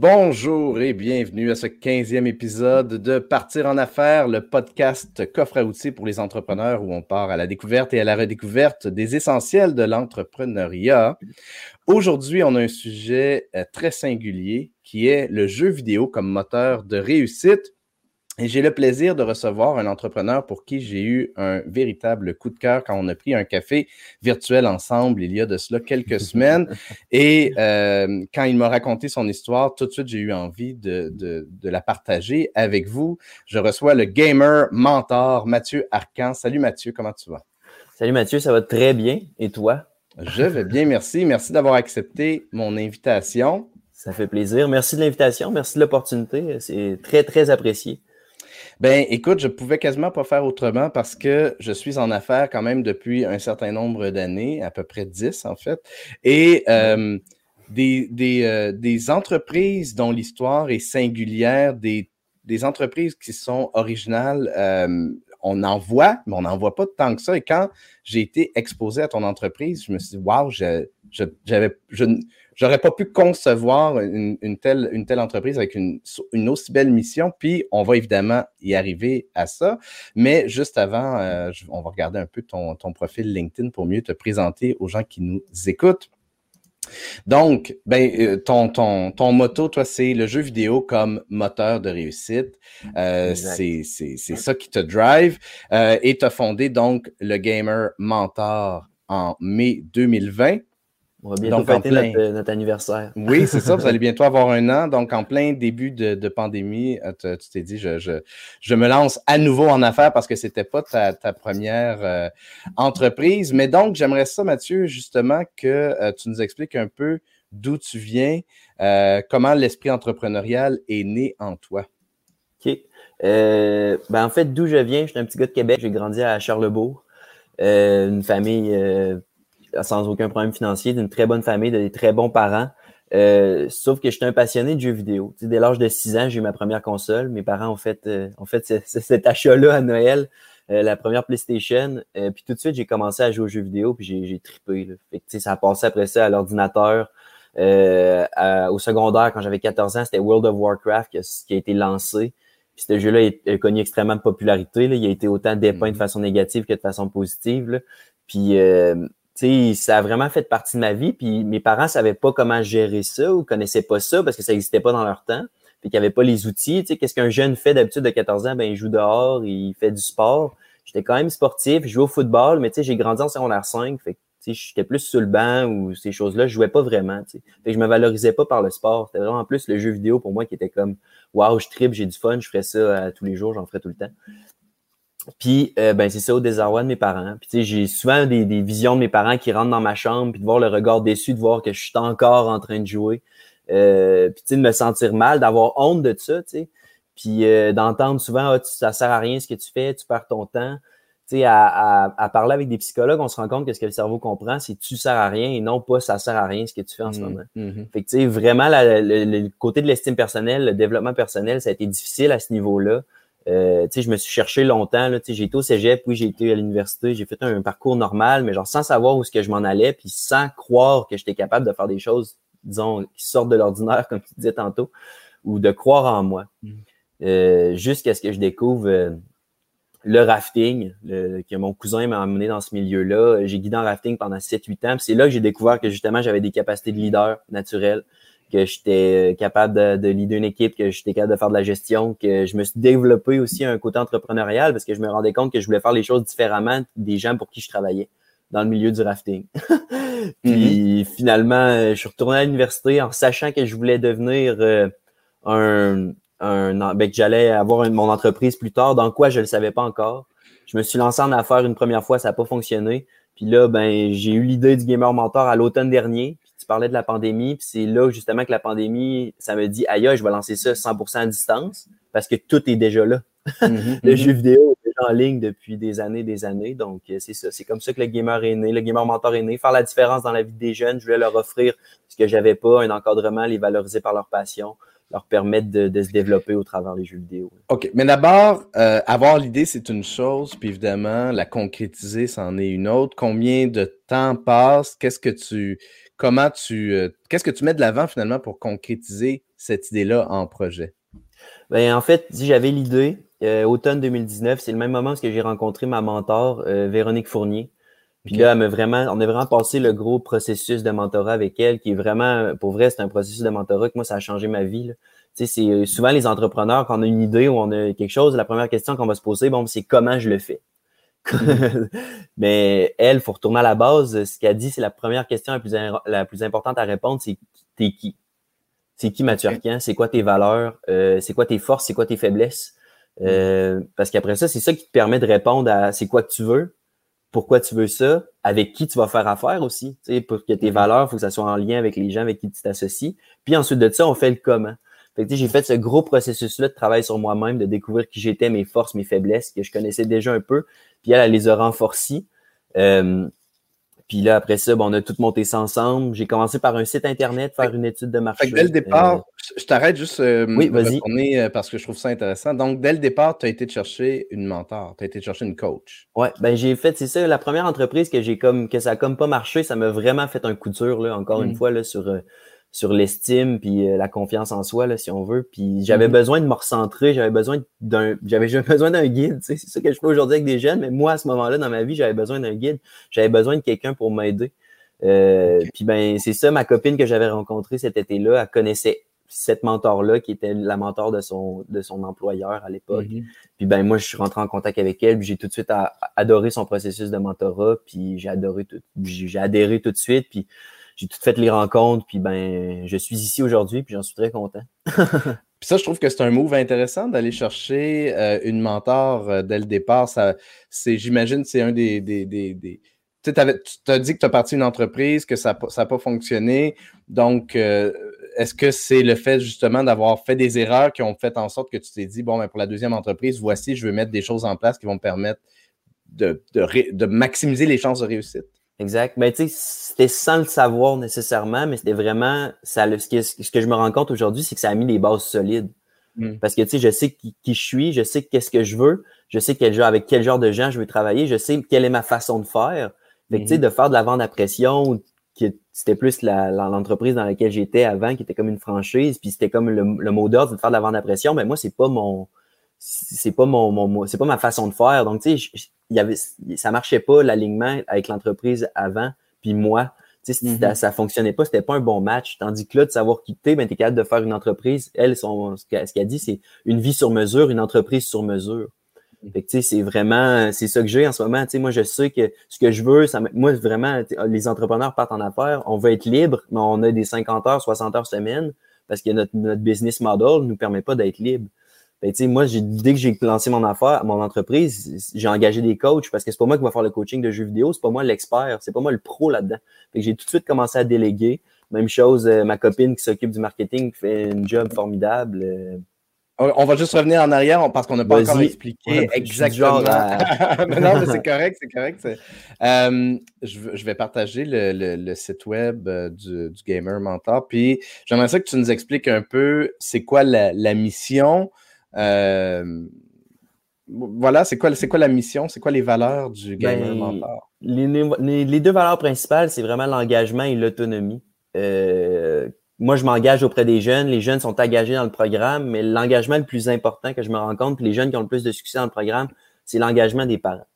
Bonjour et bienvenue à ce 15e épisode de Partir en affaires, le podcast coffre à outils pour les entrepreneurs où on part à la découverte et à la redécouverte des essentiels de l'entrepreneuriat. Aujourd'hui, on a un sujet euh, très singulier qui est le jeu vidéo comme moteur de réussite. Et j'ai le plaisir de recevoir un entrepreneur pour qui j'ai eu un véritable coup de cœur quand on a pris un café virtuel ensemble il y a de cela quelques semaines. Et euh, quand il m'a raconté son histoire, tout de suite, j'ai eu envie de, de, de, la partager avec vous. Je reçois le gamer mentor Mathieu Arcan. Salut Mathieu, comment tu vas? Salut Mathieu, ça va très bien. Et toi? Je vais bien, merci. Merci d'avoir accepté mon invitation. Ça fait plaisir. Merci de l'invitation. Merci de l'opportunité. C'est très, très apprécié. Ben, écoute, je pouvais quasiment pas faire autrement parce que je suis en affaires quand même depuis un certain nombre d'années, à peu près 10 en fait. Et euh, des, des, euh, des, entreprises dont l'histoire est singulière, des, des, entreprises qui sont originales, euh, on en voit, mais on n'en voit pas tant que ça. Et quand j'ai été exposé à ton entreprise, je me suis dit, waouh, je, j'aurais pas pu concevoir une, telle, entreprise avec une, aussi belle mission. Puis, on va évidemment y arriver à ça. Mais juste avant, euh, on va regarder un peu ton profil LinkedIn pour mieux te présenter aux gens qui nous écoutent. Donc, ben, euh, ton, ton, ton motto, toi, c'est le jeu vidéo comme moteur de réussite. Euh, c'est ça qui te drive. Euh, et tu as fondé donc le Gamer Mentor en mai 2020. On va bientôt fêter euh, notre, anniversaire. Oui, c'est ça. Vous allez bientôt avoir un an. Donc, en plein début de, pandémie, euh, tu t'es dit, je, je, me lance à nouveau en affaires parce que ce n'était pas ta, première euh, entreprise. Mais donc, j'aimerais ça, Mathieu, justement, que tu nous expliques un peu d'où tu viens, comment l'esprit entrepreneurial est né en toi. OK. ben, en fait, d'où je viens, je suis un petit gars de Québec. J'ai grandi à Charlebourg. une famille sans aucun problème financier, d'une très bonne famille, de très bons parents. Euh, sauf que j'étais un passionné de jeux vidéo. dès l'âge de 6 ans, j'ai eu ma première console. Mes parents ont fait, euh, fait cet achat-là à Noël, euh, la première PlayStation. puis tout de suite, j'ai commencé à jouer aux jeux vidéo, puis j'ai trippé. ça a passé après ça à l'ordinateur. au secondaire, quand j'avais 14 ans, c'était World of Warcraft qui a, été lancé. Puis ce jeu-là a, connu extrêmement de popularité. Il a été autant dépeint de mm-hmm. façon négative que de façon positive. Puis sais, ça a vraiment fait partie de ma vie. Puis mes parents savaient pas comment gérer ça ou connaissaient pas ça parce que ça n'existait pas dans leur temps. Puis qu'il n'y avait pas les outils. Qu'est-ce qu'un jeune fait d'habitude de 14 ans? Ben, il joue dehors, il fait du sport. J'étais quand même sportif, je jouais au football, mais j'ai grandi en secondaire 5. Fait j'étais plus sur le banc ou ces choses-là. Je jouais pas vraiment, tu sais. Fait je me valorisais pas par le sport. C'était vraiment plus le jeu vidéo pour moi qui était comme, waouh, je tripe, j'ai du fun, je ferais ça euh, tous les jours, j'en ferais tout le temps. Puis, euh, ben, c'est ça au désarroi de mes parents. Puis, tu sais, j'ai souvent des, des, visions de mes parents qui rentrent dans ma chambre, puis de voir le regard déçu, de voir que je suis encore en train de jouer. Euh, puis, tu sais, de me sentir mal, d'avoir honte de ça, tu sais. Puis, euh, d'entendre souvent, ah, ça sert à rien ce que tu fais, tu perds ton temps. Tu sais, à, à, à, parler avec des psychologues, on se rend compte que ce que le cerveau comprend, c'est tu sers à rien et non pas ça sert à rien ce que tu fais en ce mmh, moment. Mmh. Fait que, tu sais, vraiment, le côté de l'estime personnelle, le développement personnel, ça a été difficile à ce niveau-là. Euh, je me suis cherché longtemps. J'ai été au cégep, puis j'ai été à l'université, j'ai fait un, parcours normal, mais genre sans savoir où ce que je m'en allais, puis sans croire que j'étais capable de faire des choses, disons, qui sortent de l'ordinaire, comme tu disais tantôt, ou de croire en moi. Mm. Euh, jusqu'à ce que je découvre euh, le rafting, que mon cousin m'a amené dans ce milieu-là. J'ai guidé en rafting pendant 7-8 ans. C'est là que j'ai découvert que justement j'avais des capacités de leader naturelles que j'étais euh, capable de, de, leader une équipe, que j'étais capable de faire de la gestion, que je me suis développé aussi un côté entrepreneurial parce que je me rendais compte que je voulais faire les choses différemment des gens pour qui je travaillais dans le milieu du rafting. Puis mm-hmm. finalement, euh, je suis retourné à l'université en sachant que je voulais devenir euh, un, un ben, que j'allais avoir mon entreprise plus tard, dans quoi je ne le savais pas encore. Je me suis lancé en affaires une première fois, ça n'a pas fonctionné. Puis là, ben, j'ai eu l'idée du Gamer Mentor à l'automne dernier parlais de la pandémie, puis c'est là justement que la pandémie, ça me dit aïe, je vais lancer ça 100% à distance parce que tout est déjà là. Mhm, le jeu vidéo est déjà en ligne depuis des années, des années. Donc, euh, c'est ça. C'est comme ça que le gamer est né, le gamer mentor est né. Faire la différence dans la vie des jeunes, je voulais leur offrir ce que j'avais pas, un encadrement, les valoriser par leur passion leur permettre de, se développer au travers des jeux vidéo. OK. Mais d'abord, euh, avoir l'idée, c'est une chose, puis évidemment, la concrétiser, c'en est une autre. Combien de temps passe? Qu'est-ce que tu comment tu. Euh, qu'est-ce que tu mets de l'avant finalement pour concrétiser cette idée-là en projet? Ben, en fait, si j'avais l'idée, euh, automne 2019, c'est le même moment où j'ai rencontré ma mentor, euh, Véronique Fournier. Puis là, elle vraiment, on a vraiment passé le gros processus de mentorat avec elle, qui est vraiment, pour vrai, c'est un processus de mentorat que moi, ça a changé ma vie. Tu sais, c'est souvent les entrepreneurs, quand on a une idée ou on a quelque chose, la première question qu'on va se poser, bon, c'est comment je le fais? Mais elle, faut retourner à la base. Ce qu'elle dit, c'est la première question la plus, la plus importante à répondre, c'est t'es qui? C'est qui Mathieu Arcan? C'est quoi tes valeurs? Euh, c'est quoi tes forces? C'est quoi tes faiblesses? Euh, parce qu'après ça, c'est ça qui te permet de répondre à c'est quoi que tu veux, pourquoi tu veux ça, avec qui tu vas faire affaire aussi. Pour que tes mm-hmm. valeurs, il faut que ça soit en lien avec les gens avec qui tu t'associes. Puis ensuite de ça, on fait le comment. Fait que, j'ai fait ce gros processus-là de travail sur moi-même, de découvrir qui j'étais, mes forces, mes faiblesses, que je connaissais déjà un peu. Puis elle, elle les a renforcées. Euh, puis là, après ça, bon, on a tout monté ça ensemble. J'ai commencé par un site Internet, faire une étude de marché. dès le départ, euh, je t'arrête juste euh, oui, vas-y. Euh, parce que je trouve ça intéressant. Donc, dès le départ, tu as été chercher une mentor, tu as été chercher une coach. Ouais, ben j'ai fait, c'est ça, la première entreprise que j'ai comme que ça a comme pas marché, ça m'a vraiment fait un coup dur, là, encore une mm. fois, là, sur sur l'estime puis euh, la confiance en soi, là, si on veut. Puis j'avais mm-hmm. besoin de me recentrer, j'avais besoin d'un j'avais besoin d'un guide. C'est ça que je fais aujourd'hui avec des jeunes, mais moi, à ce moment-là, dans ma vie, j'avais besoin d'un guide. J'avais besoin de quelqu'un pour m'aider. Euh, Puis ben, c'est ça, ma copine que j'avais rencontrée cet été-là, elle connaissait cette mentor-là qui était la mentor de son de son employeur à l'époque. Mm-hmm. Puis ben moi je suis rentré en contact avec elle, j'ai tout de suite adoré son processus de mentorat, puis j'ai adoré tout j'ai adhéré tout de suite, puis j'ai tout fait les rencontres, puis ben, je suis ici aujourd'hui, puis j'en suis très content. puis ça, je trouve que c'est un move intéressant d'aller chercher euh, une mentor euh, dès le départ. Ça, c'est, j'imagine, c'est un des, des, des, Tu as dit que tu as parti une entreprise, que ça n'a pas fonctionné. Donc, euh, est-ce que c'est le fait justement d'avoir fait des erreurs qui ont fait en sorte que tu t'es dit, bon, ben, pour la deuxième entreprise, voici, je veux mettre des choses en place qui vont me permettre de, de, de maximiser les chances de réussite? Exact. Mais ben, tu sais, c'était sans le savoir nécessairement, mais c'était vraiment ça. ce, que, ce que je me rends compte aujourd'hui, c'est que ça a mis des bases solides. Hmm. Parce que tu sais, je sais qui, je suis, je sais qu'est-ce que je veux, je sais quel genre, avec quel genre de gens je veux travailler, je sais quelle est ma façon de faire. Fait que, tu sais, hmm. de faire de la vente à pression, c'était plus l'entreprise dans laquelle j'étais avant, qui était comme une franchise, puis c'était comme le, mot d'ordre de faire de la vente à pression, mais moi, c'est pas mon c'est pas mon, mon, c'est pas ma façon de faire. Donc, tu sais, y avait, ça marchait pas l'alignement avec l'entreprise avant, puis moi. Tu sais, mm-hmm. ça, fonctionnait pas, c'était pas un bon match. Tandis que là, de savoir quitter, ben, t'es capable de faire une entreprise. Elle, son, ce qu'elle dit, c'est une vie sur mesure, une entreprise sur mesure. Mm-hmm. Fait que, tu sais, c'est vraiment, c'est ça que j'ai en ce moment. Tu sais, moi, je sais que ce que je veux, ça, moi, vraiment, les entrepreneurs partent en affaires, on veut être libre, mais on a des 50 heures, 60 heures semaine parce que notre, notre business model nous permet pas d'être libre. Ben, moi, dès que j'ai lancé mon affaire, mon entreprise, j'ai engagé des coachs parce que c'est pas moi qui va faire le coaching de jeux vidéo, c'est pas moi l'expert, c'est pas moi le pro là-dedans. j'ai tout de suite commencé à déléguer. Même chose, euh, ma copine qui s'occupe du marketing fait un job formidable. Euh. On va juste revenir en arrière parce qu'on n'a pas encore expliqué exactement. non, mais c'est correct, c'est correct. Euh, je, vais partager le, site web du, Gamer Mentor. Puis j'aimerais ça que tu nous expliques un peu c'est quoi la, la mission, voilà, c'est quoi, quoi la mission? C'est quoi les valeurs du Gamer ben, Mentor? Les, deux valeurs principales, c'est vraiment l'engagement et l'autonomie. Euh, moi, je m'engage auprès des jeunes. Les jeunes sont engagés dans le programme, mais l'engagement le plus important que je me rends compte, puis les jeunes qui ont le plus de succès dans le programme, c'est l'engagement des parents.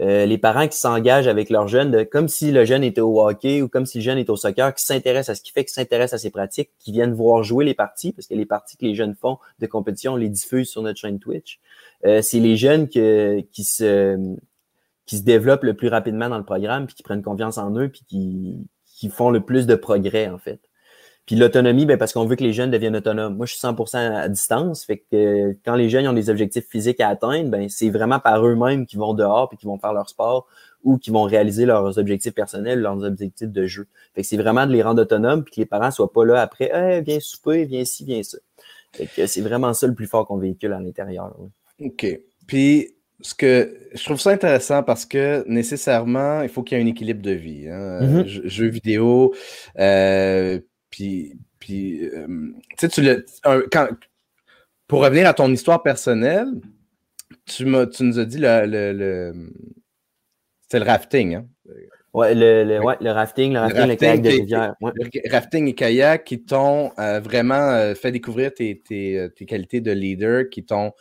Euh, les parents qui s'engagent avec leurs jeunes, comme si le jeune était au hockey ou comme si le jeune était au soccer, qui s'intéressent à ce qu'il fait, qui s'intéressent à ses pratiques, qui viennent voir jouer les parties, parce que les parties que les jeunes font de compétition, on les diffuse sur notre chaîne Twitch. Euh, c'est les jeunes qui se qui se développent le plus rapidement dans le programme, puis qui prennent confiance en eux, puis qui, qui font le plus de progrès, en fait. Puis l'autonomie, ben parce qu'on veut que les jeunes deviennent autonomes. Moi, je suis 100% à distance, fait que quand les jeunes ont des objectifs physiques à atteindre, ben c'est vraiment par eux-mêmes qui vont dehors puis qui vont faire leur sport ou qui vont réaliser leurs objectifs personnels, leurs objectifs de jeu. Fait que c'est vraiment de les rendre autonomes puis que les parents soient pas là après, hey, viens souper, viens ci, viens ça. Fait que c'est vraiment ça le plus fort qu'on véhicule à l'intérieur. OK. Puis ce que je trouve ça intéressant parce que nécessairement, il faut qu'il y ait un équilibre de vie. Hein. Mm-hmm. Jeux vidéo, euh, puis, puis euh, tu sais, tu le, quand, pour revenir à ton histoire personnelle, tu, tu nous as dit le, le, le c'est le rafting. Hein? Ouais, le, le, ouais, le rafting, le rafting, le, kayak de rivière. Le rafting et kayak qui t'ont euh, vraiment euh, fait découvrir tes, tes, tes, qualités de leader, qui t'ont.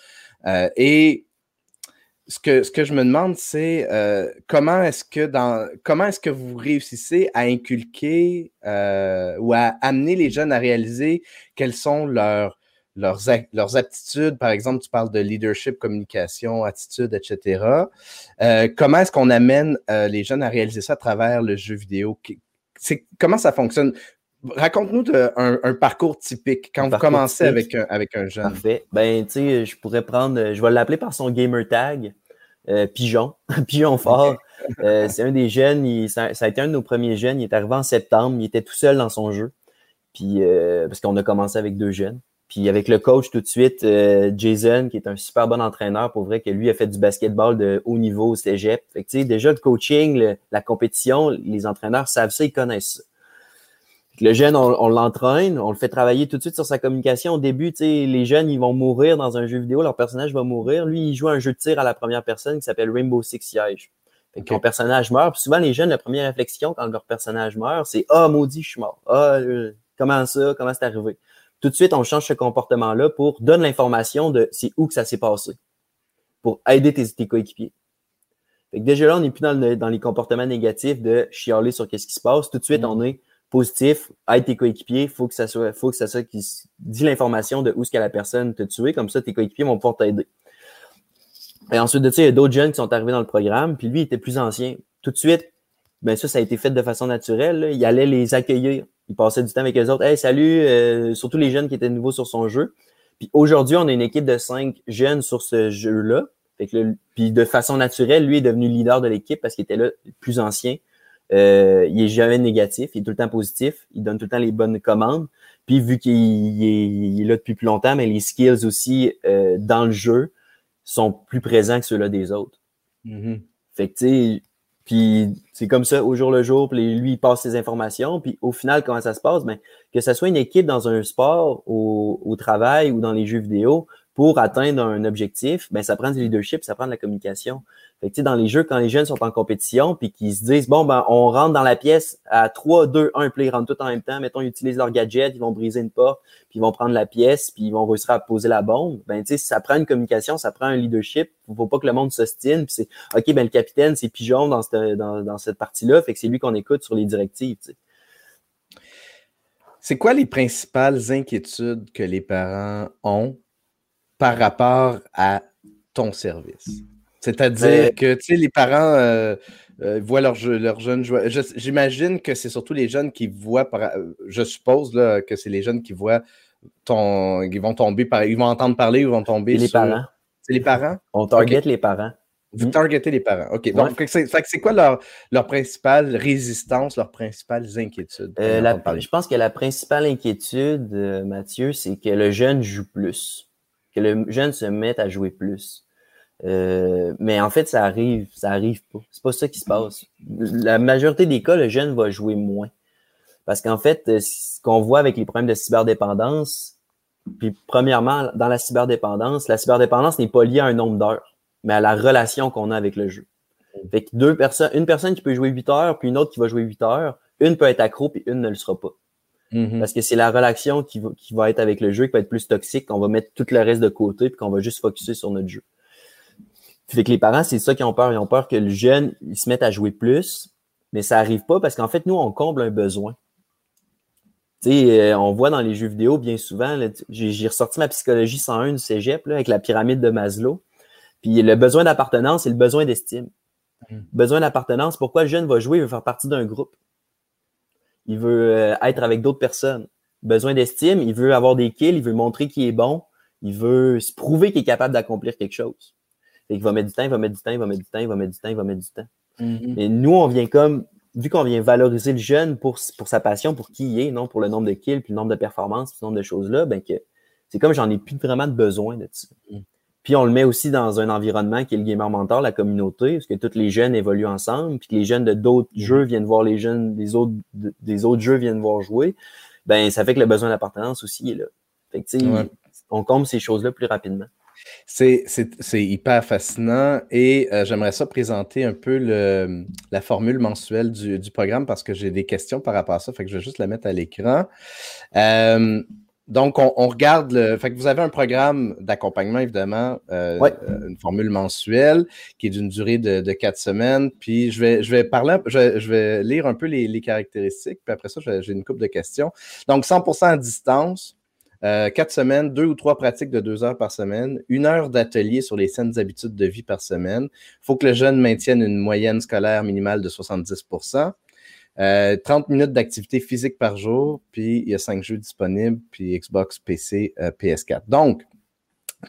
et ce que, ce que je me demande, c'est comment est-ce que dans comment est-ce que vous réussissez à inculquer ou à amener les jeunes à réaliser quels sont leurs leurs, leurs aptitudes, par exemple, tu parles de leadership, communication, attitude, etc. Euh, comment est-ce qu'on amène euh, les jeunes à réaliser ça à travers le jeu vidéo? Comment ça fonctionne? Raconte-nous un, un, parcours typique quand vous commencez avec un, avec un jeune. Parfait. Ben, tu sais, je pourrais prendre, je vais l'appeler par son gamer tag, euh, Pigeon, Pigeon fort. c'est un des jeunes, ça, ça, a été un de nos premiers jeunes. Il est arrivé en septembre, il était tout seul dans son jeu. Puis, parce qu'on a commencé avec deux jeunes. Puis avec le coach tout de suite, euh, Jason, qui est un super bon entraîneur, pour vrai que lui a fait du basketball de haut niveau au cégep. Fait que, déjà, le coaching, la compétition, les entraîneurs savent ça, ils connaissent ça. Le jeune, on, l'entraîne, on le fait travailler tout de suite sur sa communication. Au début, les jeunes, ils vont mourir dans un jeu vidéo, leur personnage va mourir. Lui, il joue un jeu de tir à la première personne qui s'appelle Rainbow Six Siege. Fait que personnage meurt. Puis souvent, les jeunes, la première réflexion quand leur personnage meurt, c'est « Ah, oh, maudit, je suis mort. Ah, euh, comment ça? Comment c'est arrivé? » tout de suite, on change ce comportement-là pour donner l'information de c'est où que ça s'est passé pour aider tes, coéquipiers. Fait que déjà là, on n'est plus dans, dans, les comportements négatifs de chialer sur qu'est-ce qui se passe. Tout de suite, mm. on est positif, aide tes coéquipiers, faut que ça soit, faut que ça soit qui dit l'information de où ce que la personne t'a tué, comme ça tes coéquipiers vont pouvoir t'aider. Et ensuite de ça, il y a d'autres jeunes qui sont arrivés dans le programme, puis lui il était plus ancien. Tout de suite, ben ça, ça a été fait de façon naturelle. Il allait les accueillir il passait du temps avec les autres. Hey, salut, euh, surtout les jeunes qui étaient nouveaux sur son jeu. Puis aujourd'hui, on a une équipe de cinq jeunes sur ce jeu-là. puis de façon naturelle, lui est devenu leader de l'équipe parce qu'il était là plus ancien. Euh, il est jamais négatif, il est tout le temps positif, il donne tout le temps les bonnes commandes. Puis vu qu'il est, là depuis plus longtemps, mais les skills aussi euh, dans le jeu sont plus présents que ceux-là des autres. Mm-hmm. Fait que tu sais, puis c'est comme ça au jour le jour, puis lui, il passe ses informations. Puis au final, comment ça se passe? Ben, que ce soit une équipe dans un sport, au, au travail ou dans les jeux vidéo, pour atteindre un objectif, ben, ça prend du leadership, ça prend de la communication. Fait que, dans les jeux, quand les jeunes sont en compétition, puis qu'ils se disent, bon, ben, on rentre dans la pièce à 3, 2, 1, puis ils rentrent tout en même temps. Mettons, ils utilisent leur gadget, ils vont briser une porte, puis ils vont prendre la pièce, puis ils vont réussir à poser la bombe. Ben, ça prend une communication, ça prend un leadership. Faut pas que le monde s'ostine, puis c'est, OK, ben, le capitaine, c'est pigeon dans cette, dans, dans cette partie-là, fait que c'est lui qu'on écoute sur les directives, C'est quoi les principales inquiétudes que les parents ont par rapport à ton service? C'est-à-dire que tu sais, les parents euh, euh, voient leurs leur jeunes joueurs. J'imagine que c'est surtout les jeunes qui voient, je suppose là, que c'est les jeunes qui voient ton. Ils vont tomber par. Ils vont entendre parler, ils vont tomber. les parents. C'est les parents? On target les parents. Vous targetez les parents. OK. Donc, c'est quoi leur, leur, principale résistance, leurs principales inquiétudes? Euh, je pense que la principale inquiétude, Mathieu, c'est que le jeune joue plus que le jeune se mette à jouer plus. Euh, mais en fait, ça arrive, ça arrive pas. C'est pas ça qui se passe. La majorité des cas, le jeune va jouer moins. Parce qu'en fait, euh, ce qu'on voit avec les problèmes de cyberdépendance, puis premièrement, dans la cyberdépendance, la cyberdépendance n'est pas liée à un nombre d'heures, mais à la relation qu'on a avec le jeu. Fait que deux personnes, une personne qui peut jouer 8 heures, puis une autre qui va jouer 8 heures, une peut être accro, puis une ne le sera pas. Mm-hmm. Parce que c'est la relation qui va, qui va être avec le jeu qui va être plus toxique, qu'on va mettre tout le reste de côté puis qu'on va juste focuser sur notre jeu. Fait que les parents, c'est ça qui ont peur. Ils ont peur que le jeune, il se mette à jouer plus, mais ça arrive pas parce qu'en fait, nous, on comble un besoin. Tu sais, euh, on voit dans les jeux vidéo bien souvent, j'ai ressorti ma psychologie 101 du cégep là, avec la pyramide de Maslow. Puis le besoin d'appartenance, c'est le besoin d'estime. Mm. Besoin d'appartenance, pourquoi le jeune va jouer, il veut faire partie d'un groupe il veut euh, être avec d'autres personnes. Besoin d'estime, il veut avoir des kills, il veut montrer qu'il est bon, il veut se prouver qu'il est capable d'accomplir quelque chose. Et il va mettre du temps, il va mettre du temps, il va mettre du temps, il va mettre du temps, il va mettre du temps. Mm-hmm. Et nous, on vient comme, vu qu'on vient valoriser le jeune pour, pour sa passion, pour qui il est, non pour le nombre de kills, puis le nombre de performances, puis le nombre de choses-là, ben que c'est comme j'en ai plus vraiment de besoin de ça. Mm. Puis on le met aussi dans un environnement qui est le gamer mentor, la communauté, parce que tous les jeunes évoluent ensemble, puis que les jeunes de d'autres mm-hmm. jeux viennent voir les jeunes des autres des autres jeux viennent voir jouer. Ben ça fait que le besoin d'appartenance aussi est là. Fait que, on comble ces choses-là plus rapidement. C'est hyper fascinant et euh, j'aimerais ça présenter un peu le, la formule mensuelle du, du programme parce que j'ai des questions par rapport à ça. Fait que je vais juste la mettre à l'écran. Euh, donc, on, regarde le. Fait que vous avez un programme d'accompagnement, évidemment, euh, euh, une formule mensuelle qui est d'une durée de, quatre semaines. Puis je vais, je vais parler, je, vais lire un peu les, caractéristiques, puis après ça, j'ai une couple de questions. Donc, 100% à distance, euh, quatre semaines, deux ou trois pratiques de deux heures par semaine, une heure d'atelier sur les saines habitudes de vie par semaine. Il faut que le jeune maintienne une moyenne scolaire minimale de 70% 30 euh, minutes d'activité physique par jour, puis il y a cinq jeux disponibles, puis Xbox, PC, euh, PS4. Donc,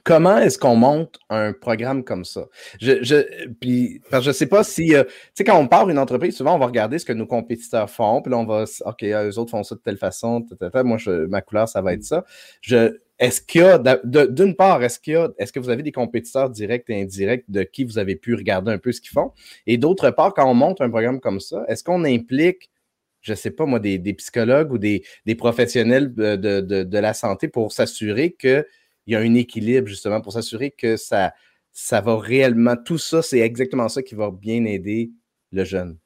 comment est-ce qu'on monte un programme comme ça? Je, puis, je sais pas si, euh, tu sais, quand on part une entreprise, souvent, on va regarder ce que nos compétiteurs font, puis on va, OK, eux autres font ça de telle façon, moi, je, ma couleur, ça va être ça. Je, est-ce qu'il y a, d'une part, est-ce qu'il y a, est-ce que vous avez des compétiteurs directs et indirects de qui vous avez pu regarder un peu ce qu'ils font? Et d'autre part, quand on monte un programme comme ça, est-ce qu'on implique, je ne sais pas moi, des, psychologues ou des, professionnels de, de, la santé pour s'assurer qu'il y a un équilibre, justement, pour s'assurer que ça, ça va réellement, tout ça, c'est exactement ça qui va bien aider le jeune?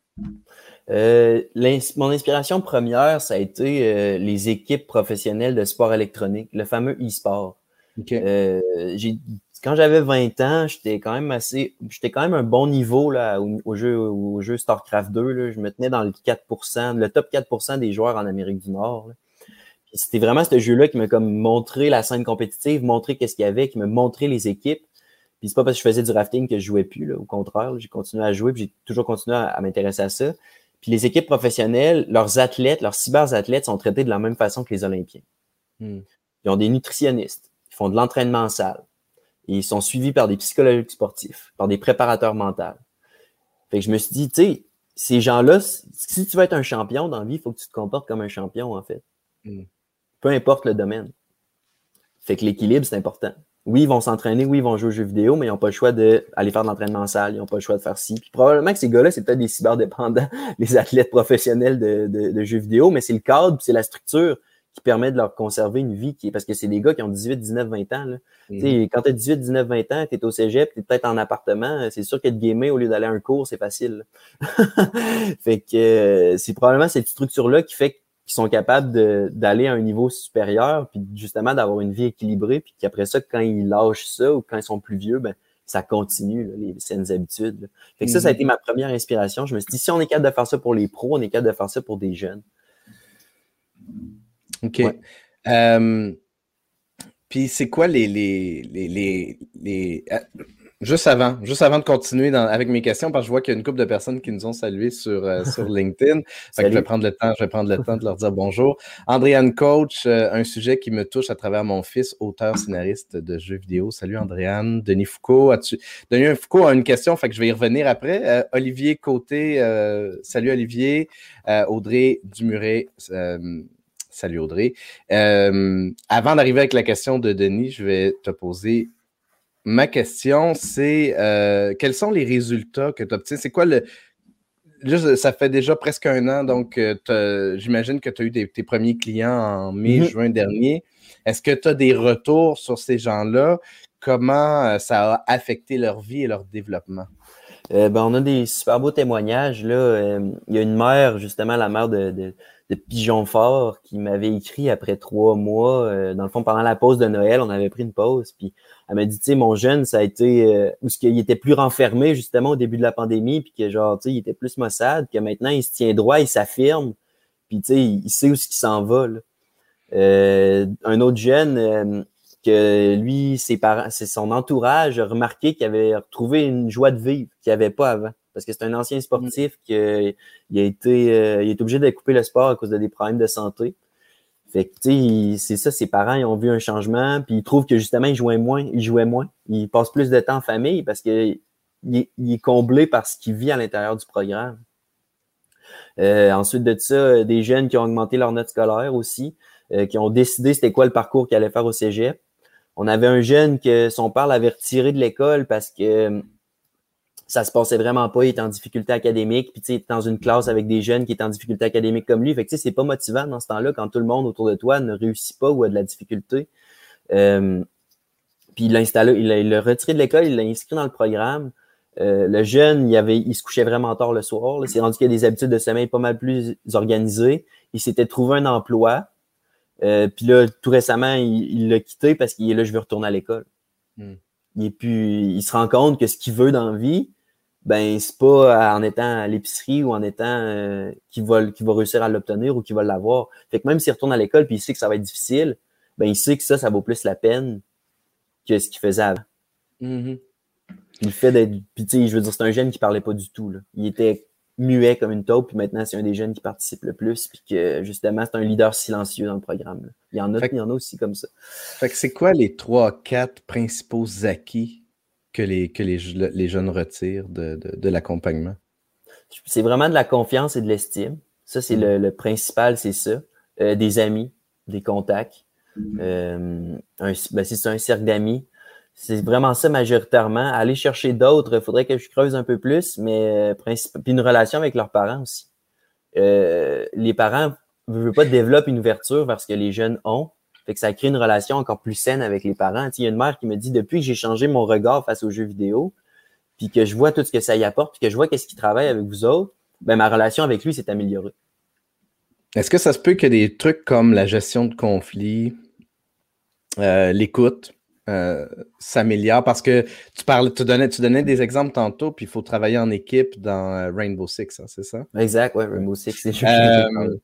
Euh, mon inspiration première, ça a été euh, les équipes professionnelles de sport électronique, le fameux e-sport. Euh, quand j'avais 20 ans, j'étais quand même assez, j'étais quand même un bon niveau là, au, jeu, au jeu StarCraft 2. Là. Je me tenais dans le 4%, le top 4% des joueurs en Amérique du Nord. C'était vraiment ce jeu-là qui m'a comme montré la scène compétitive, montré qu'est-ce qu'il y avait, qui m'a montré les équipes. Puis c'est pas parce que je faisais du rafting que je jouais plus, là. au contraire, j'ai continué à jouer, puis j'ai toujours continué à m'intéresser à ça. Puis les équipes professionnelles, leurs athlètes, leurs cyberathlètes sont traités de la même façon que les Olympiens. Hmm. Ils ont des nutritionnistes, ils font de l'entraînement en salle. Et ils sont suivis par des psychologues sportifs, par des préparateurs mentaux. Fait que je me suis dit, tu sais, ces gens-là, si tu veux être un champion dans la vie, il faut que tu te comportes comme un champion, en fait. Hmm. Peu importe le domaine. Fait que l'équilibre, c'est important oui, ils vont s'entraîner, oui, ils vont jouer aux jeux vidéo, mais ils n'ont pas le choix d'aller faire de l'entraînement en salle, ils n'ont pas le choix de faire ci. Puis probablement que ces gars-là, c'est peut-être des cyberdépendants, les athlètes professionnels de, de, jeux vidéo, mais c'est le cadre, c'est la structure qui permet de leur conserver une vie qui est parce que c'est des gars qui ont 18, 19, 20 ans. Là. Mm-hmm. Quand tu as 18, 19, 20 ans, tu es au cégep, tu es peut-être en appartement, c'est sûr que de gamer au lieu d'aller à un cours, c'est facile. fait que euh, c'est probablement cette structure-là qui fait que qui sont capables d'aller à un niveau supérieur, puis justement d'avoir une vie équilibrée, puis qu'après ça, quand ils lâchent ça ou quand ils sont plus vieux, ben ça continue, les saines habitudes. Fait que ça, ça a mm-hmm. été ma première inspiration. Je me suis dit, si on est capable de faire ça pour les pros, on est capable de faire ça pour des jeunes. OK. Euh, puis c'est quoi les, les, les, les euh, Juste avant, juste avant de continuer avec mes questions, parce que je vois qu'il y a une couple de personnes qui nous ont salués sur, euh, sur LinkedIn. je vais prendre le temps, je vais prendre le temps de leur dire bonjour. Andréane Coach, euh, un sujet qui me touche à travers mon fils, auteur scénariste de jeux vidéo. Salut Andréane. Denis Foucault, as-tu Denis Foucault a une question, fait que je vais y revenir après. Euh, Olivier Côté, salut Olivier. Audrey Dumuret. Salut Audrey. avant d'arriver avec la question de Denis, je vais te poser ma question, c'est euh, quels sont les résultats que tu obtiens? C'est quoi le. Là, ça fait déjà presque un an, donc euh, j'imagine que tu as eu tes premiers clients en mai, mm-hmm. juin dernier. Est-ce que tu as des retours sur ces gens-là? Comment euh, ça a affecté leur vie et leur développement? ben, on a des super beaux témoignages. Là. il y a une mère, justement, la mère de, de, de Pigeon Fort, qui m'avait écrit après trois mois. dans le fond, pendant la pause de Noël, on avait pris une pause. Puis elle m'a dit, tu sais, mon jeune, ça a été euh, où ce qu'il était plus renfermé justement au début de la pandémie, puis que genre, tu sais, il était plus maussade, que maintenant il se tient droit, il s'affirme, puis tu sais, il, sait où ce qu'il s'en va. Euh, un autre jeune euh, que lui, ses parents, c'est son entourage a remarqué qu'il avait retrouvé une joie de vivre qu'il avait pas avant. Parce que c'est un ancien sportif qui a été, il est obligé de couper le sport à cause de des problèmes de santé. Fait que, tu sais, c'est ça, ses parents, ils ont vu un changement, puis ils trouvent que justement, ils jouaient moins, ils jouaient moins. Ils passent plus de temps en famille parce que il est, comblé par ce qu'il vit à l'intérieur du programme. Euh, ensuite de ça, des jeunes qui ont augmenté leur note scolaire aussi, euh, qui ont décidé c'était quoi le parcours qu'ils allaient faire au cégep. On avait un jeune que son père l'avait retiré de l'école parce que ça se passait vraiment pas, il était en difficulté académique, puis tu sais, dans une classe avec des jeunes qui étaient en difficulté académique comme lui, fait que tu sais, c'est pas motivant dans ce temps-là quand tout le monde autour de toi ne réussit pas ou a de la difficulté. Euh, Puis il l'a installé, il l'a retiré de l'école, il l'a inscrit dans le programme. Euh, le jeune, il, avait, il se couchait vraiment tard le soir. C'est rendu qu'il a des habitudes de sommeil pas mal plus organisées. Il s'était trouvé un emploi. Euh, puis là, tout récemment, il l'a quitté parce qu'il est là, je veux retourner à l'école. Hmm. Et puis, il se rend compte que ce qu'il veut dans la vie, ben, c'est pas en étant à l'épicerie ou en étant euh, qu'il va, va réussir à l'obtenir ou qu'il va l'avoir. Fait que même s'il retourne à l'école puis il sait que ça va être difficile, ben, il sait que ça, ça vaut plus la peine que ce qu'il faisait avant. Mm-hmm. Le fait d'être. Puis, tu sais, je veux dire, c'est un jeune qui parlait pas du tout. Là. Il était muet comme une taupe, puis maintenant, c'est un des jeunes qui participe le plus, puis que justement, c'est un leader silencieux dans le programme. Il y en a, il y en a aussi comme ça. Fait que c'est quoi les trois, quatre principaux acquis que les, que les, les jeunes retirent de, de, l'accompagnement? C'est vraiment de la confiance et de l'estime. Ça, c'est le, le, principal, c'est ça. Euh, des amis, des contacts. Euh, ben, c'est un cercle d'amis c'est vraiment ça majoritairement. Aller chercher d'autres, il faudrait que je creuse un peu plus, mais euh, puis une relation avec leurs parents aussi. Euh, les parents ne veulent pas développer une ouverture vers ce que les jeunes ont. Fait que ça crée une relation encore plus saine avec les parents. Il y a une mère qui me dit depuis que j'ai changé mon regard face aux jeux vidéo, puis que je vois tout ce que ça y apporte, puis que je vois qu'est-ce qui travaille avec vous autres, ben ma relation avec lui s'est améliorée. Est-ce que ça se peut que des trucs comme la gestion de conflits, euh, l'écoute, euh, s'améliore parce que tu parles, tu donnais, tu donnais des exemples tantôt, puis il faut travailler en équipe dans euh, Rainbow Six, hein, c'est ça? Exact, ouais, Rainbow Six, c'est euh,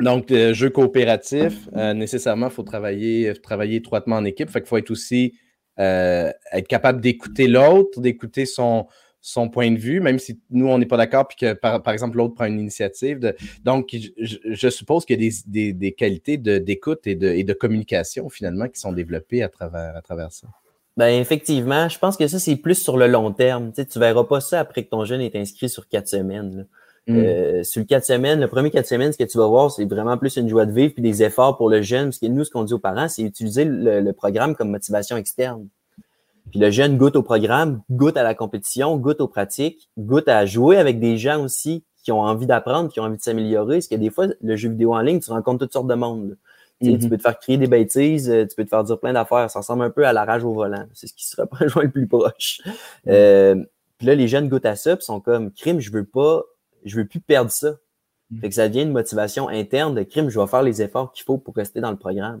donc, jeu coopératif, nécessairement, il faut travailler, travailler étroitement en équipe. Fait qu'il faut être aussi être capable d'écouter l'autre, d'écouter son, son point de vue, même si nous, on n'est pas d'accord, puis que, par, exemple, l'autre prend une initiative. De... Donc, je, suppose qu'il y a des, des, qualités d'écoute et de, et de communication, finalement, qui sont développées à travers, à travers ça. Ben effectivement, je pense que ça, c'est plus sur le long terme. Tu ne verras pas ça après que ton jeune est inscrit sur quatre semaines. Mm. Euh, sur le quatre semaines, le premier quatre semaines, ce que tu vas voir, c'est vraiment plus une joie de vivre puis des efforts pour le jeune. Parce que nous, ce qu'on dit aux parents, c'est utiliser le programme comme motivation externe. Puis le jeune goûte au programme, goûte à la compétition, goûte aux pratiques, goûte à jouer avec des gens aussi qui ont envie d'apprendre, qui ont envie de s'améliorer. Parce que des fois, le jeu vidéo en ligne, tu rencontres toutes sortes de monde. Tu mm-hmm. peux te faire crier des bêtises, euh, tu peux te faire dire plein d'affaires. Ça ressemble un peu à la rage au volant. C'est ce qui se rapproche le plus proche. Mm-hmm. Euh, puis là, les jeunes goûtent à ça, puis sont comme crime, je veux pas, je veux plus perdre ça. Mm-hmm. Fait que ça devient une motivation interne de crime, je vais faire les efforts qu'il faut pour rester dans le programme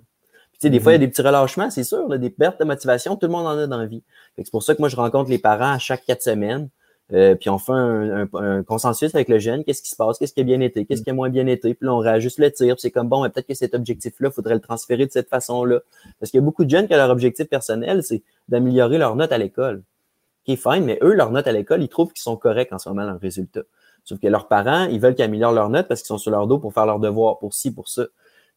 sais, des fois, il y a mhm. des petits relâchements, c'est sûr, des pertes de motivation, tout le monde en a dans la vie. C'est pour ça que moi, je rencontre les parents à chaque quatre semaines. Euh, puis on fait un, consensus avec le jeune, qu'est-ce qui se passe, qu'est-ce qui a bien été, qu'est-ce qui a moins bien été, puis là, on réajuste le tir, c'est comme bon, peut-être que cet objectif-là, il faudrait le transférer de cette façon-là. Parce qu'il y a beaucoup de jeunes qui ont leur objectif personnel, c'est d'améliorer leur note à l'école. Qui est fine, mais eux, leur note à l'école, ils trouvent qu'ils sont corrects en ce moment dans le résultat. Sauf que leurs parents, ils veulent qu'ils améliorent leur note parce qu'ils sont sur leur dos pour faire leurs devoirs, pour ci, pour ça.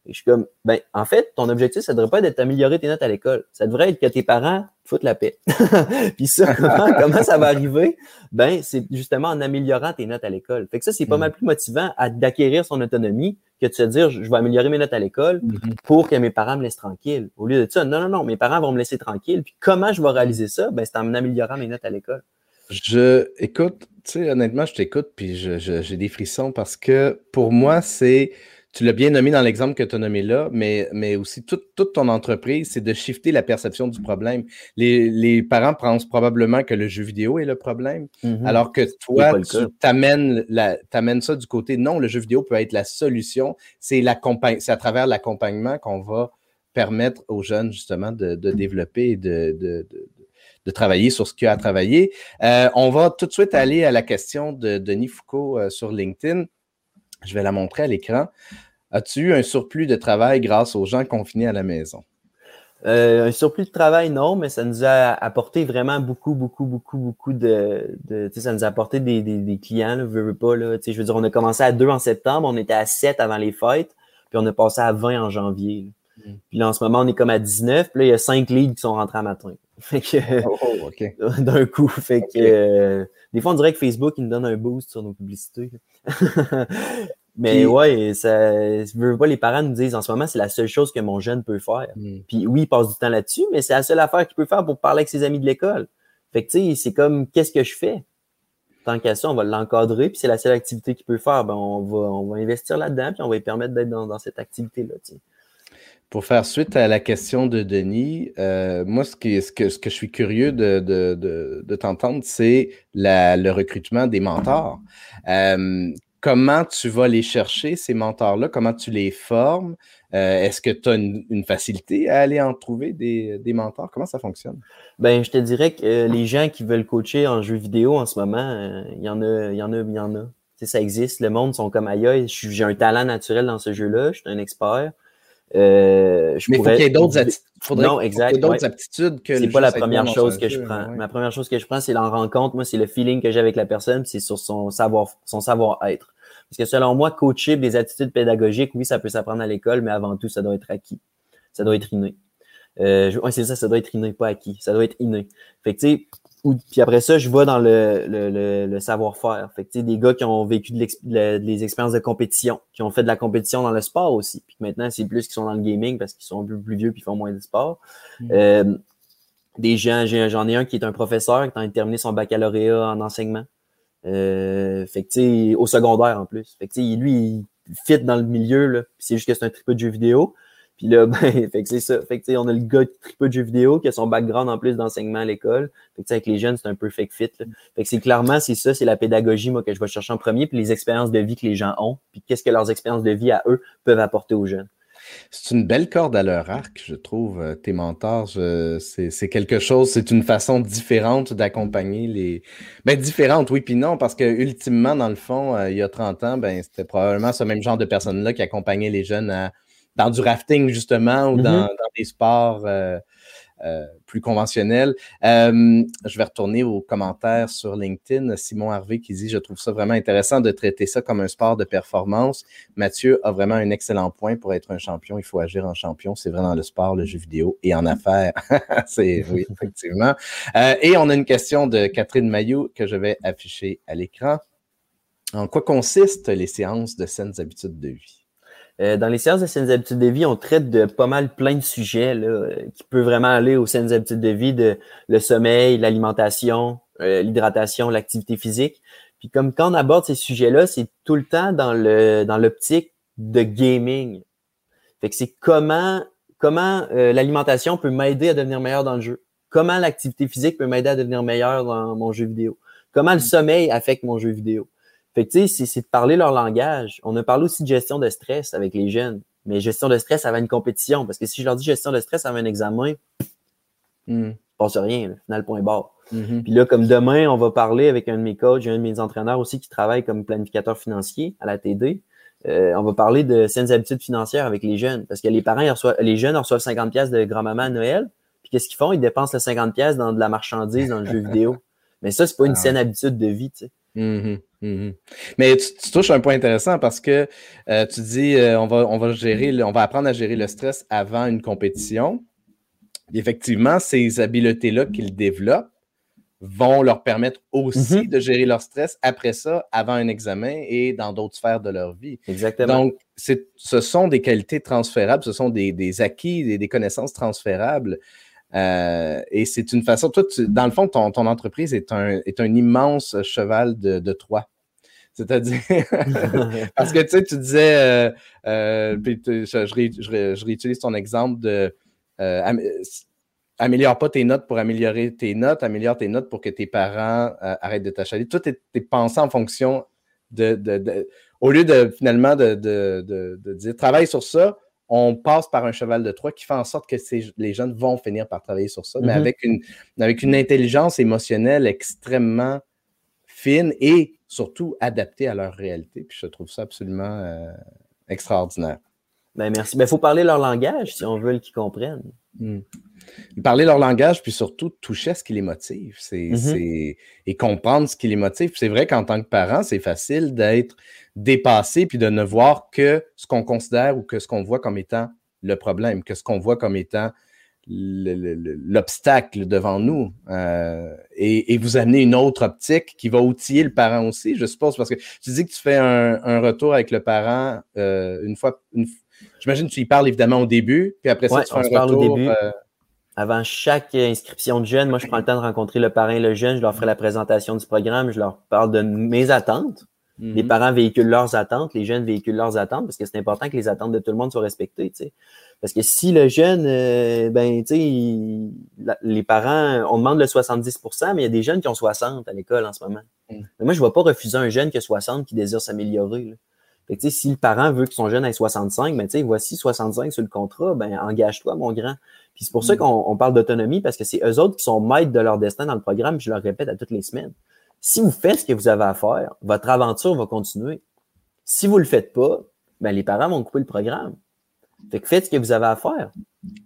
Et je suis comme, ben, en fait, ton objectif, ça devrait pas être d'améliorer tes notes à l'école. Ça devrait être que tes parents foutent la paix. Puis ça, comment, ça va arriver? Ben, c'est justement en améliorant tes notes à l'école. Fait que ça, c'est pas mm. mal plus motivant à d'acquérir son autonomie que de se dire, je vais améliorer mes notes à l'école mm-hmm. pour que mes parents me laissent tranquille. Au lieu de ça, non, non, non, mes parents vont me laisser tranquille. Puis comment je vais réaliser ça? Ben, c'est en améliorant mes notes à l'école. Je, écoute, tu sais, honnêtement, je t'écoute, puis j'ai des frissons parce que pour moi, c'est tu l'as bien nommé dans l'exemple que tu as nommé là, mais, mais aussi toute, ton entreprise, c'est de shifter la perception du problème. Les, parents pensent probablement que le jeu vidéo est le problème, mm-hmm. alors que toi, tu t'amènes, ça du côté non, le jeu vidéo peut être la solution. C'est à travers l'accompagnement qu'on va permettre aux jeunes justement de, développer et de, de, travailler sur ce qu'il y a à travailler. Euh, on va tout de suite aller à la question de Denis Foucault euh, sur LinkedIn. Je vais la montrer à l'écran. As-tu eu un surplus de travail grâce aux gens confinés à la maison? Euh, un surplus de travail, non, mais ça nous a apporté vraiment beaucoup, beaucoup, beaucoup, beaucoup de. de ça nous a apporté des, clients, là, veux, veux pas. Là, je veux dire, on a commencé à 2 en septembre, on était à 7 avant les fêtes, puis on a passé à 20 en janvier. Mm. Puis là, en ce moment, on est comme à 19, puis là, il y a 5 leads qui sont rentrés à matin. Fait que, oh, oh, d'un coup. Fait que, euh, des fois, on dirait que Facebook, il nous donne un boost sur nos publicités. Mais ouais, ça, veux pas, les parents nous disent en ce moment, c'est la seule chose que mon jeune peut faire. Hmm. Puis oui, il passe du temps là-dessus, mais c'est la seule affaire qu'il peut faire pour parler avec ses amis de l'école. Fait que tu sais, c'est comme, qu'est-ce que je fais? Tant qu'à ça, on va l'encadrer, puis c'est la seule activité qu'il peut faire. Ben, on va, on va investir là-dedans, puis on va lui permettre d'être dans, cette activité-là. Pour faire suite à la question de Denis, euh, moi, ce, qui, ce, que, ce que je suis curieux de, de, de, de t'entendre, c'est le recrutement des mentors. Euh, comment tu vas les chercher, ces mentors-là? Comment tu les formes? Euh, est-ce que tu as une, facilité à aller en trouver des, des mentors? Comment ça fonctionne? Ben, je te dirais que les gens qui veulent coacher en jeu vidéo en ce moment, il y en a, il y en a, il y en a. Ça existe. Le monde sont comme ailleurs. J'ai un talent naturel dans ce jeu-là. Je suis un expert. Euh, je Mais il faut qu'il y ait d'autres aptitudes que C'est pas la première chose que je prends. Ma première chose que je prends, c'est la rencontre. Moi, c'est le feeling que j'ai avec la personne, c'est sur son savoir, son savoir-être. Parce que selon moi, coacher des attitudes pédagogiques, oui, ça peut s'apprendre à l'école, mais avant tout, ça doit être acquis. Ça doit être inné. Euh, c'est ça, ça doit être inné, pas acquis. Ça doit être inné. Fait que, tu sais, puis après ça, je vais dans le, le, le, savoir-faire. Fait que, des gars qui ont vécu de des expériences de compétition, qui ont fait de la compétition dans le sport aussi. Puis maintenant, c'est plus qu'ils sont dans le gaming parce qu'ils sont un peu plus vieux puis font moins de sport. Mm. Euh, des gens, j'en ai un qui est un professeur qui a terminé son baccalauréat en enseignement. Euh, fait que, au secondaire en plus. Fait que, lui, il fit dans le milieu, là. c'est juste que c'est un triple de jeux vidéo. Puis là, ben, fait que c'est ça. Fait que, on a le gars qui peu de vidéo, qui a son background en plus d'enseignement à l'école. Fait que, avec les jeunes, c'est un peu fake fit. Là. Fait que c'est clairement, c'est ça, c'est la pédagogie, moi, que je vais chercher en premier, puis les expériences de vie que les gens ont, puis qu'est-ce que leurs expériences de vie à eux peuvent apporter aux jeunes. C'est une belle corde à leur arc, je trouve, euh, tes mentors. C'est quelque chose, c'est une façon différente d'accompagner les. Ben, différente, oui, puis non, parce que ultimement, dans le fond, euh, il y a 30 ans, ben, c'était probablement ce même genre de personnes-là qui accompagnaient les jeunes à dans du rafting, justement, ou dans, mm-hmm. des sports euh, euh, plus conventionnels. Euh, je vais retourner aux commentaires sur LinkedIn. Simon Harvey qui dit Je trouve ça vraiment intéressant de traiter ça comme un sport de performance. Mathieu a vraiment un excellent point pour être un champion. Il faut agir en champion. C'est vrai dans le sport, le jeu vidéo et en affaires. C'est oui, effectivement. et on a une question de Catherine Maillot que je vais afficher à l'écran. En quoi consistent les séances de saines habitudes de vie? Euh, dans les séances de saines habitudes de vie, on traite de pas mal plein de sujets là, qui peuvent vraiment aller aux saines habitudes de vie, de le sommeil, l'alimentation, euh, l'hydratation, l'activité physique. Puis comme quand on aborde ces sujets-là, c'est tout le temps dans le dans l'optique de gaming. Fait que c'est comment comment euh, l'alimentation peut m'aider à devenir meilleur dans le jeu. Comment l'activité physique peut m'aider à devenir meilleur dans mon jeu vidéo. Comment le sommeil affecte mon jeu vidéo. Fait que, tu sais, c'est de parler leur langage. On a parlé aussi de gestion de stress avec les jeunes. Mais gestion de stress avant une compétition. Parce que si je leur dis gestion de stress avant un examen, mm. passe rien, là, final point barre. Mm-hmm. Puis là, comme demain, on va parler avec un de mes coachs, un de mes entraîneurs aussi qui travaille comme planificateur financier à la TD. Euh, on va parler de saines habitudes financières avec les jeunes. Parce que les parents, ils reçoivent, les jeunes reçoivent 50 pièces de grand-maman à Noël. Puis qu'est-ce qu'ils font? Ils dépensent les 50 pièces dans de la marchandise, dans le jeu vidéo. Mais ça, c'est pas une ah. saine habitude de vie, tu sais. Mm-hmm. Mais tu, touches un point intéressant parce que euh, tu dis euh, on, va, on va gérer, on va apprendre à gérer le stress avant une compétition. effectivement, ces habiletés-là qu'ils développent vont leur permettre aussi mm-hmm. de gérer leur stress après ça, avant un examen et dans d'autres sphères de leur vie. Exactement. Donc, ce sont des qualités transférables, ce sont des, acquis, des, des connaissances transférables euh, et c'est une façon, toi, dans le fond, ton, entreprise est un, immense cheval de, de Troie. C'est-à-dire, parce que tu sais, tu disais, euh, euh, je, je, réutilise ton exemple de améliore pas tes notes pour améliorer tes notes, améliore tes notes pour que tes parents arrêtent de t'achaler. Tout est, pensé en fonction de, au lieu de finalement de, dire travaille sur ça, on passe par un cheval de Troie qui fait en sorte que les jeunes vont finir par travailler sur ça, mais mm-hmm. avec une, avec une intelligence émotionnelle extrêmement fine et surtout adaptée à leur réalité. Puis je trouve ça absolument euh, extraordinaire. Ben merci. Il ben, faut parler leur langage si on veut qu'ils comprennent. Mm. Parler leur langage, puis surtout toucher à ce qui les motive mm-hmm. et comprendre ce qui les motive. C'est vrai qu'en tant que parent, c'est facile d'être dépassé puis de ne voir que ce qu'on considère ou que ce qu'on voit comme étant le problème, que ce qu'on voit comme étant l'obstacle devant nous euh, et, vous amener une autre optique qui va outiller le parent aussi, je suppose, parce que tu dis que tu fais un, retour avec le parent euh, une fois. J'imagine que tu y parles évidemment au début, puis après ça, tu fais un retour. Au début. Euh, Avant chaque inscription de jeune, moi, je prends le temps de rencontrer le parent et le jeune, je leur ferai la présentation du programme, je leur parle de mes attentes, Les mhm. parents véhiculent leurs attentes, les jeunes véhiculent leurs attentes, parce que c'est important que les attentes de tout le monde soient respectées. sais. Parce que si le jeune, euh, ben, tu sais, les parents, on demande le 70% mais il y a des jeunes qui ont 60 à l'école en ce moment. Mm. moi, je ne vais pas refuser un jeune qui a 60 qui désire s'améliorer. Fait que, si le parent veut que son jeune ait 65, ben, voici 65 sur le contrat, ben, engage-toi, mon grand. Puis c'est pour ça mm. qu'on parle d'autonomie, parce que c'est eux autres qui sont maîtres de leur destin dans le programme, je leur répète à toutes les semaines. Si vous faites ce que vous avez à faire, votre aventure va continuer. Si vous le faites pas, ben, les parents vont couper le programme. Fait que faites ce que vous avez à faire.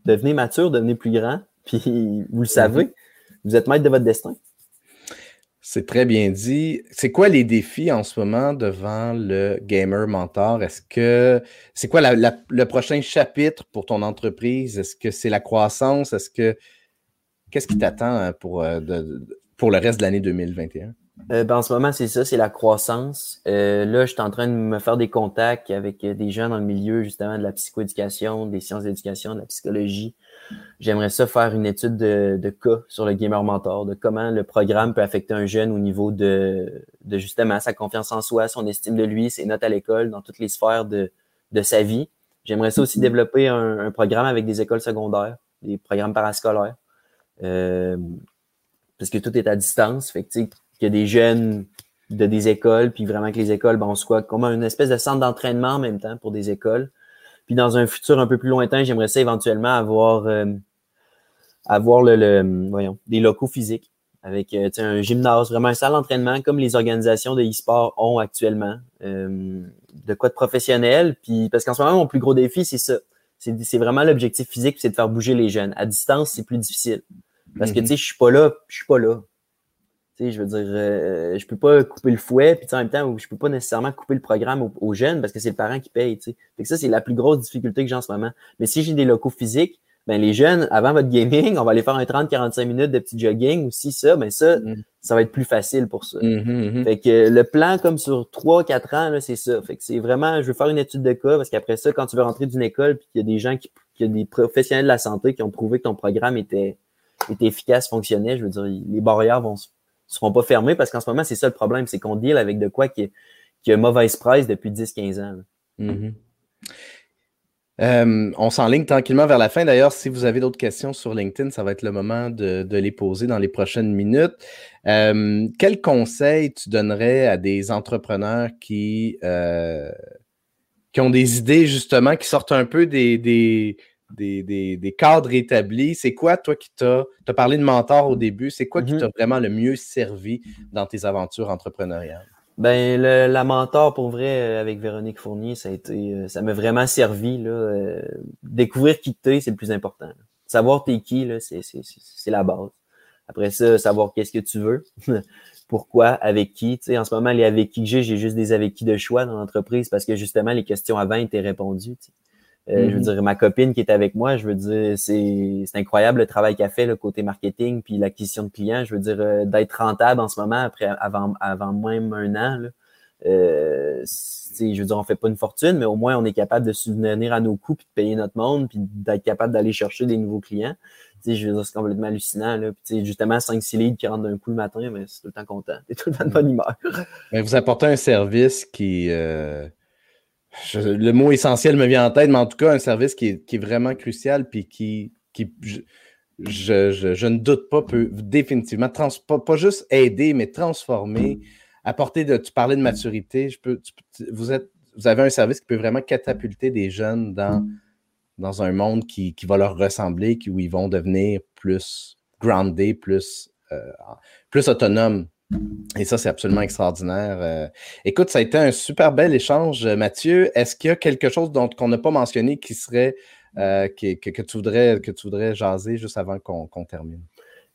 Devenez mature, devenez plus grand, puis vous le savez, vous êtes maître de votre destin. C'est très bien dit. C'est quoi les défis en ce moment devant le Gamer Mentor? Est-ce que c'est quoi le prochain chapitre pour ton entreprise? Est-ce que c'est la croissance? Est-ce que qu'est-ce qui t'attend pour, euh, pour le reste de l'année 2021? Euh, ben, en ce moment, c'est ça, c'est la croissance. Euh, là, je suis en train de me faire des contacts avec des gens dans le milieu, justement, de la psychoéducation, des sciences d'éducation, de la psychologie. J'aimerais ça faire une étude de, de, cas sur le gamer mentor, de comment le programme peut affecter un jeune au niveau de, de justement sa confiance en soi, son estime de lui, ses notes à l'école, dans toutes les sphères de, de sa vie. J'aimerais ça aussi développer un, un, programme avec des écoles secondaires, des programmes parascolaires. Euh, parce que tout est à distance. Fait que, qu'il y a des jeunes de des écoles, puis vraiment que les écoles, ben, on soit comme une espèce de centre d'entraînement en même temps pour des écoles. Puis dans un futur un peu plus lointain, j'aimerais ça éventuellement avoir euh, avoir le, voyons, des locaux physiques avec euh, un gymnase, vraiment un salle d'entraînement comme les organisations de e-sport ont actuellement. Euh, de quoi de professionnel. Puis parce qu'en ce moment, mon plus gros défi, c'est ça. C'est vraiment l'objectif physique, c'est de faire bouger les jeunes. À distance, c'est plus difficile. Parce que, mm-hmm. tu sais, je suis pas là, je suis pas là. Tu sais, je veux dire, euh, je peux pas couper le fouet, puis en même temps, je peux pas nécessairement couper le programme aux, jeunes parce que c'est le parent qui paye, tu sais. Fait que ça, c'est la plus grosse difficulté que j'ai en ce moment. Mais si j'ai des locaux physiques, ben les jeunes, avant votre gaming, on va aller faire un 30-45 minutes de petit jogging ou si ça, ben ça, mm. ça va être plus facile pour ça. Mm-hmm, mm-hmm. Fait que le plan comme sur 3-4 ans, là, c'est ça. Fait que c'est vraiment, je veux faire une étude de cas parce qu'après ça, quand tu veux rentrer d'une école puis qu'il y a des gens qui, qu'il y a des professionnels de la santé qui ont prouvé que ton programme était, était efficace, fonctionnait, je veux dire, les barrières vont se seront pas fermés parce qu'en ce moment, c'est ça le problème, c'est qu'on deal avec de quoi qui, qui a mauvaise presse depuis 10-15 ans. Mm-hmm. Euh, on s'enligne tranquillement vers la fin. D'ailleurs, si vous avez d'autres questions sur LinkedIn, ça va être le moment de, les poser dans les prochaines minutes. Euh, quel conseil tu donnerais à des entrepreneurs qui, euh, qui ont des idées justement qui sortent un peu des, cadres établis. C'est quoi, toi, qui t'as parlé de mentor au début, c'est quoi qui mm-hmm. t'a vraiment le mieux servi dans tes aventures entrepreneuriales? Ben, la mentor, pour vrai, avec Véronique Fournier, ça a été, euh, ça m'a vraiment servi, là. Euh, découvrir qui t'es, c'est le plus important. Savoir t'es qui, c'est, la base. Après ça, savoir qu'est-ce que tu veux. Pourquoi, avec qui. Tu sais, en ce moment, les avec qui que j'ai, j'ai juste des avec qui de choix dans l'entreprise parce que justement, les questions avant étaient répondues. Euh, je veux mm-hmm. dire, ma copine qui est avec moi, je veux dire, c'est incroyable le travail qu'elle fait, le côté marketing, puis l'acquisition de clients. Je veux dire, euh, d'être rentable en ce moment, après avant, avant même un an, là, euh, je veux dire, on fait pas une fortune, mais au moins on est capable de subvenir à nos coûts, puis de payer notre monde, puis d'être capable d'aller chercher des nouveaux clients. sais, je veux dire, c'est complètement hallucinant. Là. Puis, justement, 5-6 leads qui rentrent d'un coup le matin, mais c'est tout le temps content. T'es tout le temps de bonne humeur. Mais vous apportez un service qui, le mot essentiel me vient en tête, mais en tout cas, un service qui est, vraiment crucial, puis qui, qui je, ne doute pas, peut définitivement, pas, juste aider, mais transformer, apporter de. Tu parlais de maturité, je peux, vous, êtes, vous avez un service qui peut vraiment catapulter des jeunes dans, dans un monde qui, va leur ressembler, qui, où ils vont devenir plus grounded, plus, euh, plus autonomes et ça, c'est absolument extraordinaire. Euh, écoute, ça a été un super bel échange, Mathieu. Est-ce qu'il y a quelque chose dont qu'on n'a pas mentionné qui serait euh, que, tu voudrais, que tu voudrais jaser juste avant qu'on termine?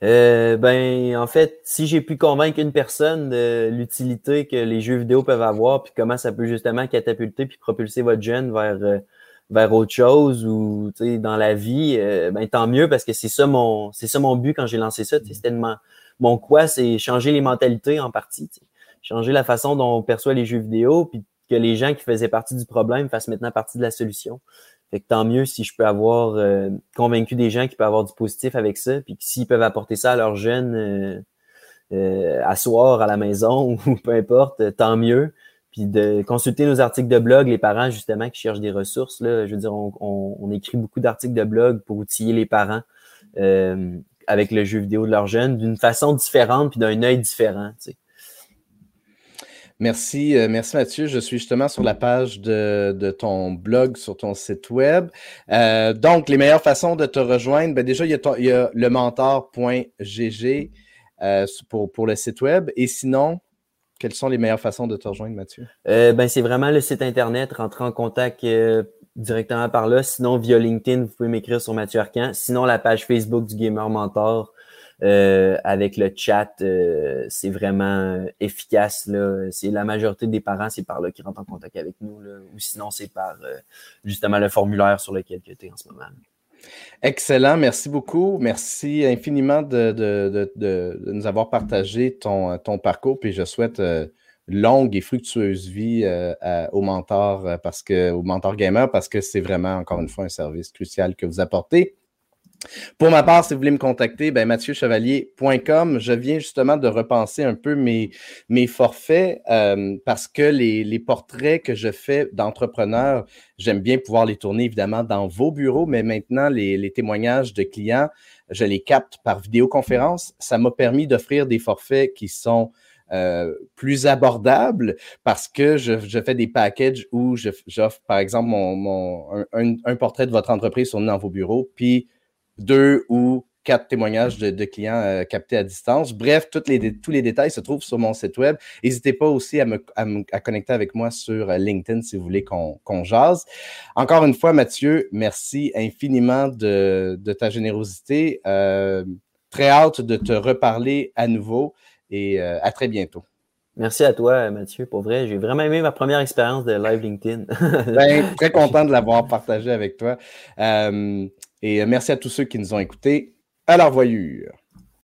Euh, ben, en fait, si j'ai pu convaincre une personne de l'utilité que les jeux vidéo peuvent avoir, puis comment ça peut justement catapulter puis propulser votre jeune vers vers autre chose ou dans la vie, ben tant mieux parce que c'est ça mon c'est ça mon but quand j'ai lancé ça. C'était de mon quoi, c'est changer les mentalités en partie. Changer la façon dont on perçoit les jeux vidéo, puis que les gens qui faisaient partie du problème fassent maintenant partie de la solution. Fait que tant mieux si je peux avoir euh, convaincu des gens qui peuvent avoir du positif avec ça, puis s'ils peuvent apporter ça à leurs jeunes euh, euh, à soir, à la maison, ou peu importe, tant mieux. puis de consulter nos articles de blog, les parents justement qui cherchent des ressources. Là, je veux dire, on, écrit beaucoup d'articles de blog pour outiller les parents euh, avec le jeu vidéo de leurs jeunes d'une façon différente puis d'un œil différent. Tu sais. Merci, euh, merci Mathieu. Je suis justement sur la page de, ton blog, sur ton site web. Euh, donc, les meilleures façons de te rejoindre, ben déjà, il y a, il y a le mentor.gg pour, pour le site web. Et sinon, quelles sont les meilleures façons de te rejoindre, Mathieu? Euh, ben, c'est vraiment le site Internet, rentrer en contact euh, directement par là. Sinon, via LinkedIn, vous pouvez m'écrire sur Mathieu Arcan. Sinon, la page Facebook du Gamer Mentor euh, avec le chat, c'est vraiment efficace. C'est la majorité des parents, c'est par là qui rentrent en contact avec nous. Ou sinon, c'est par justement le formulaire sur lequel tu es en ce moment. Excellent, merci beaucoup. Merci infiniment de, nous avoir partagé ton, parcours. Puis je souhaite euh, longue et fructueuse vie euh, au mentor euh, parce que au mentor gamer parce que c'est vraiment encore une fois un service crucial que vous apportez. Pour ma part, si vous voulez me contacter, ben mathieuchevalier.com. Je viens justement de repenser un peu mes, mes forfaits euh, parce que les, les, portraits que je fais d'entrepreneurs, j'aime bien pouvoir les tourner évidemment dans vos bureaux, mais maintenant, les, les témoignages de clients, je les capte par vidéoconférence. Ça m'a permis d'offrir des forfaits qui sont euh, plus abordables parce que je, je, fais des packages où j'offre, par exemple, mon, mon un, portrait de votre entreprise sur dans vos bureaux, puis deux ou quatre témoignages de, clients euh, captés à distance. Bref, les, tous les détails se trouvent sur mon site web. N'hésitez pas aussi à me, à connecter avec moi sur euh, LinkedIn si vous voulez qu'on jase. Encore une fois, Mathieu, merci infiniment de, ta générosité. Très hâte de te reparler à nouveau et à très bientôt. Merci à toi, Mathieu. Pour vrai, j'ai vraiment aimé ma première expérience de live LinkedIn. ben, très content de l'avoir partagé avec toi. Et euh, merci à tous ceux qui nous ont écoutés. À la revoyure.